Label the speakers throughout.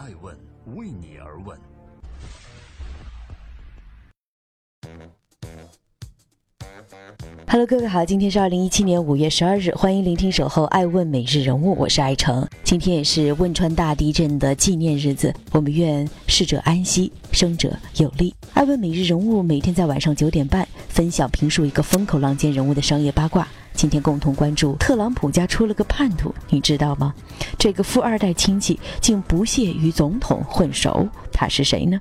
Speaker 1: 爱问为你而问。
Speaker 2: Hello，各位好，今天是二零一七年五月十二日，欢迎聆听守候爱问每日人物，我是爱成。今天也是汶川大地震的纪念日子，我们愿逝者安息，生者有力。爱问每日人物每天在晚上九点半分享评述一个风口浪尖人物的商业八卦。今天共同关注特朗普家出了个叛徒，你知道吗？这个富二代亲戚竟不屑与总统混熟，他是谁呢？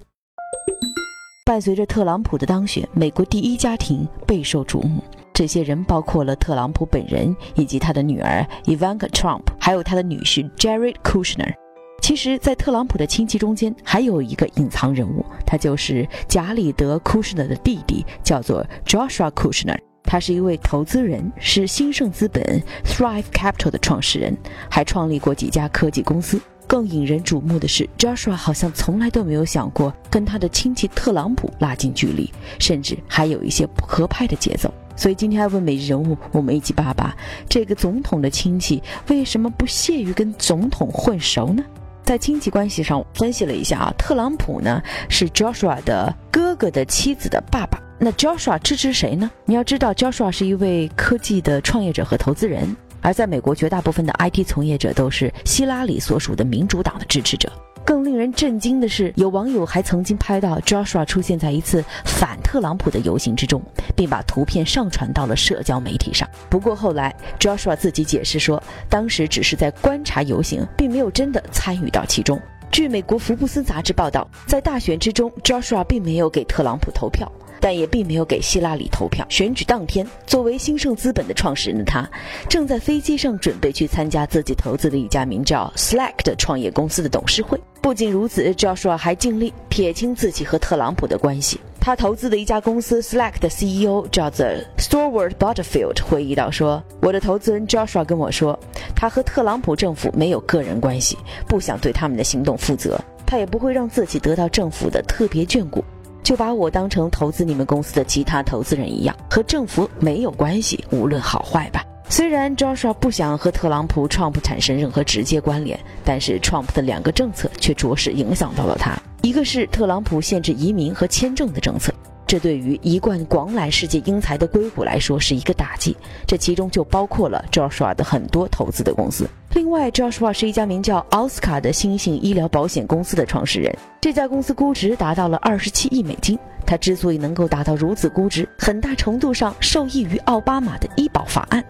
Speaker 2: 伴随着特朗普的当选，美国第一家庭备受瞩目。这些人包括了特朗普本人，以及他的女儿 Ivanka Trump，还有他的女婿 Jared Kushner。其实，在特朗普的亲戚中间，还有一个隐藏人物，他就是贾里德· Kushner 的弟弟，叫做 Joshua Kushner。他是一位投资人，是兴盛资本 Thrive Capital 的创始人，还创立过几家科技公司。更引人瞩目的是，Joshua 好像从来都没有想过跟他的亲戚特朗普拉近距离，甚至还有一些不合拍的节奏。所以今天要问每日人物，我们一起扒扒这个总统的亲戚为什么不屑于跟总统混熟呢？在亲戚关系上分析了一下啊，特朗普呢是 Joshua 的哥哥的妻子的爸爸。那 Joshua 支持谁呢？你要知道，Joshua 是一位科技的创业者和投资人，而在美国绝大部分的 IT 从业者都是希拉里所属的民主党的支持者。更令人震惊的是，有网友还曾经拍到 Joshua 出现在一次反特朗普的游行之中，并把图片上传到了社交媒体上。不过后来，Joshua 自己解释说，当时只是在观察游行，并没有真的参与到其中。据美国福布斯杂志报道，在大选之中，Joshua 并没有给特朗普投票。但也并没有给希拉里投票。选举当天，作为兴盛资本的创始人的他，正在飞机上准备去参加自己投资的一家名叫 Slack 的创业公司的董事会。不仅如此，Joshua 还尽力撇清自己和特朗普的关系。他投资的一家公司 Slack 的 CEO 叫做 Stewart Butterfield 回忆到说：“我的投资人 Joshua 跟我说，他和特朗普政府没有个人关系，不想对他们的行动负责，他也不会让自己得到政府的特别眷顾。”就把我当成投资你们公司的其他投资人一样，和政府没有关系，无论好坏吧。虽然 Joshua 不想和特朗普、Trump 产生任何直接关联，但是 Trump 的两个政策却着实影响到了他。一个是特朗普限制移民和签证的政策。这对于一贯广揽世界英才的硅谷来说是一个打击，这其中就包括了 Joshua 的很多投资的公司。另外，Joshua 是一家名叫奥斯卡的新型医疗保险公司的创始人，这家公司估值达到了二十七亿美金。他之所以能够达到如此估值，很大程度上受益于奥巴马的医保法案。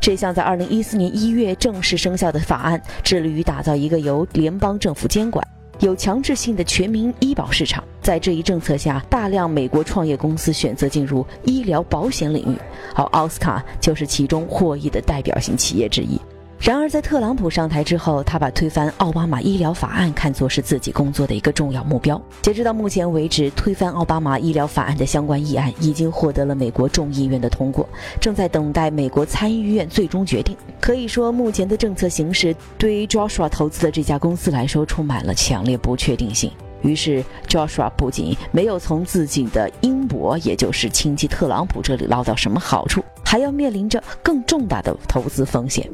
Speaker 2: 这项在二零一四年一月正式生效的法案，致力于打造一个由联邦政府监管。有强制性的全民医保市场，在这一政策下，大量美国创业公司选择进入医疗保险领域，而奥斯卡就是其中获益的代表性企业之一。然而，在特朗普上台之后，他把推翻奥巴马医疗法案看作是自己工作的一个重要目标。截止到目前为止，推翻奥巴马医疗法案的相关议案已经获得了美国众议院的通过，正在等待美国参议院最终决定。可以说，目前的政策形势对于 Joshua 投资的这家公司来说充满了强烈不确定性。于是，Joshua 不仅没有从自己的英伯，也就是亲戚特朗普这里捞到什么好处，还要面临着更重大的投资风险。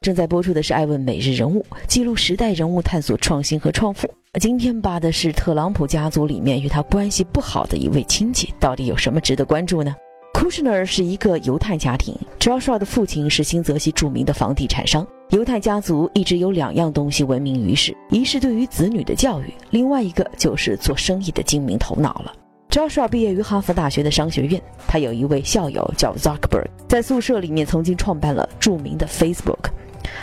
Speaker 2: 正在播出的是《爱问每日人物》，记录时代人物，探索创新和创富。今天扒的是特朗普家族里面与他关系不好的一位亲戚，到底有什么值得关注呢？Kushner 是一个犹太家庭，Joshua 的父亲是新泽西著名的房地产商。犹太家族一直有两样东西闻名于世，一是对于子女的教育，另外一个就是做生意的精明头脑了。Joshua 毕业于哈佛大学的商学院，他有一位校友叫 Zuckerberg，在宿舍里面曾经创办了著名的 Facebook。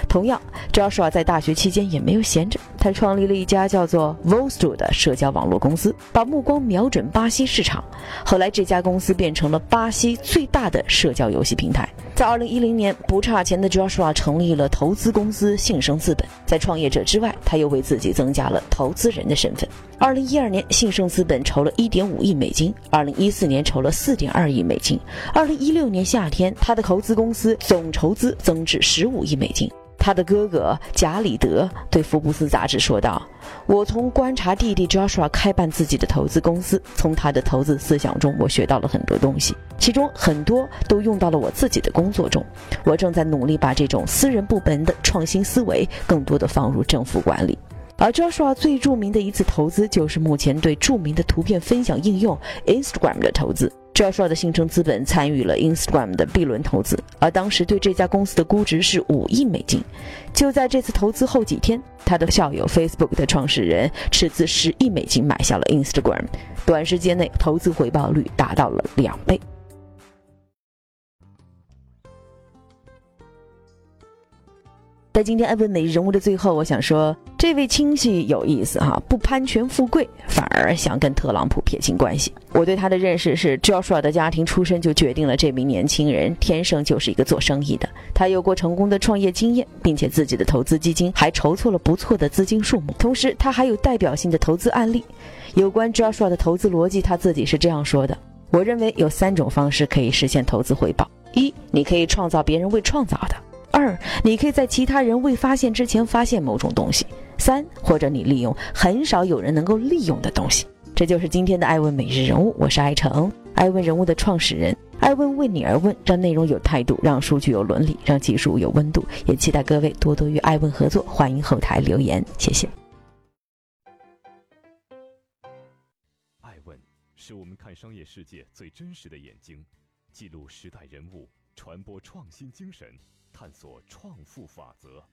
Speaker 2: 同样，Joshua 在大学期间也没有闲着，他创立了一家叫做 Vosto 的社交网络公司，把目光瞄准巴西市场。后来，这家公司变成了巴西最大的社交游戏平台。在2010年，不差钱的 Joshua 成立了投资公司信生资本。在创业者之外，他又为自己增加了投资人的身份。2012年，信生资本筹了1.5亿美金；2014年，筹了4.2亿美金；2016年夏天，他的投资公司总筹资增至15亿美金。他的哥哥贾里德对福布斯杂志说道：“我从观察弟弟 Joshua 开办自己的投资公司，从他的投资思想中，我学到了很多东西。其中很多都用到了我自己的工作中。我正在努力把这种私人部门的创新思维更多的放入政府管理。而 Joshua 最著名的一次投资，就是目前对著名的图片分享应用 Instagram 的投资。Joshua 的新生资本参与了 Instagram 的 B 轮投资，而当时对这家公司的估值是五亿美金。就在这次投资后几天，他的校友 Facebook 的创始人斥资十亿美金买下了 Instagram，短时间内投资回报率达到了两倍。在今天艾文每日人物的最后，我想说，这位亲戚有意思哈，不攀权富贵，反而想跟特朗普撇清关系。我对他的认识是，Joshua 的家庭出身就决定了这名年轻人天生就是一个做生意的。他有过成功的创业经验，并且自己的投资基金还筹措了不错的资金数目。同时，他还有代表性的投资案例。有关 Joshua 的投资逻辑，他自己是这样说的：我认为有三种方式可以实现投资回报：一，你可以创造别人未创造的。二，你可以在其他人未发现之前发现某种东西。三，或者你利用很少有人能够利用的东西。这就是今天的艾问每日人物，我是艾诚，艾问人物的创始人。艾问为你而问，让内容有态度，让数据有伦理，让技术有温度。也期待各位多多与艾问合作，欢迎后台留言，谢谢。
Speaker 1: 艾问是我们看商业世界最真实的眼睛，记录时代人物，传播创新精神。探索创富法则。